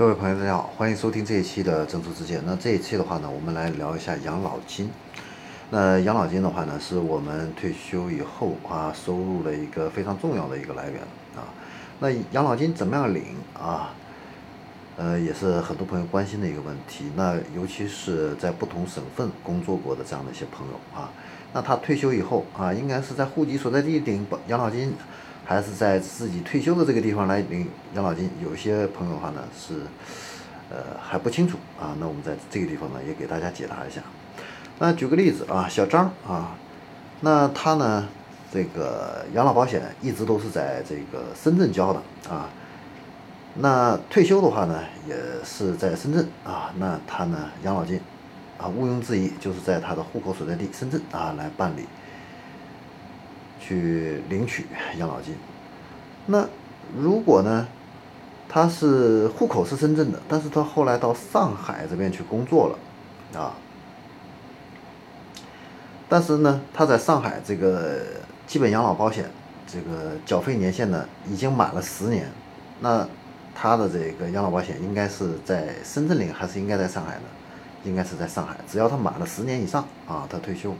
各位朋友，大家好，欢迎收听这一期的《正出之见》。那这一期的话呢，我们来聊一下养老金。那养老金的话呢，是我们退休以后啊收入的一个非常重要的一个来源啊。那养老金怎么样领啊？呃，也是很多朋友关心的一个问题。那尤其是在不同省份工作过的这样的一些朋友啊，那他退休以后啊，应该是在户籍所在地领养老金。还是在自己退休的这个地方来领养老金，有些朋友的话呢是，呃还不清楚啊。那我们在这个地方呢也给大家解答一下。那举个例子啊，小张啊，那他呢这个养老保险一直都是在这个深圳交的啊。那退休的话呢也是在深圳啊。那他呢养老金啊毋庸置疑就是在他的户口所在地深圳啊来办理。去领取养老金，那如果呢，他是户口是深圳的，但是他后来到上海这边去工作了，啊，但是呢，他在上海这个基本养老保险这个缴费年限呢已经满了十年，那他的这个养老保险应该是在深圳领还是应该在上海呢？应该是在上海，只要他满了十年以上啊，他退休。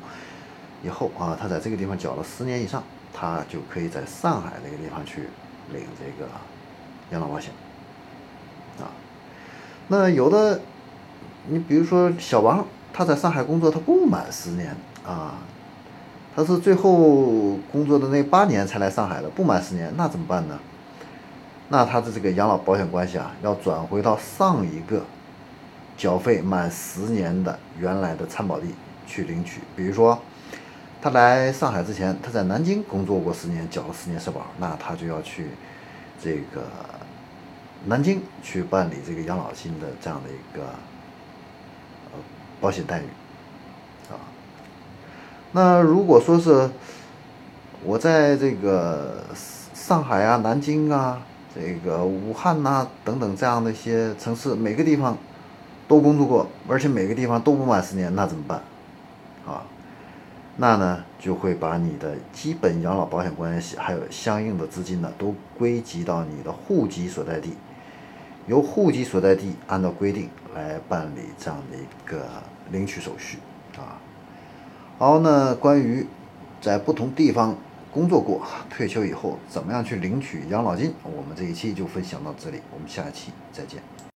以后啊，他在这个地方缴了十年以上，他就可以在上海那个地方去领这个养老保险啊。那有的，你比如说小王，他在上海工作，他不满十年啊，他是最后工作的那八年才来上海的，不满十年，那怎么办呢？那他的这个养老保险关系啊，要转回到上一个缴费满十年的原来的参保地去领取，比如说。他来上海之前，他在南京工作过十年，缴了十年社保，那他就要去这个南京去办理这个养老金的这样的一个呃保险待遇啊。那如果说是我在这个上海啊、南京啊、这个武汉呐等等这样的一些城市，每个地方都工作过，而且每个地方都不满十年，那怎么办啊？那呢，就会把你的基本养老保险关系，还有相应的资金呢，都归集到你的户籍所在地，由户籍所在地按照规定来办理这样的一个领取手续啊。好，那关于在不同地方工作过、退休以后怎么样去领取养老金，我们这一期就分享到这里，我们下一期再见。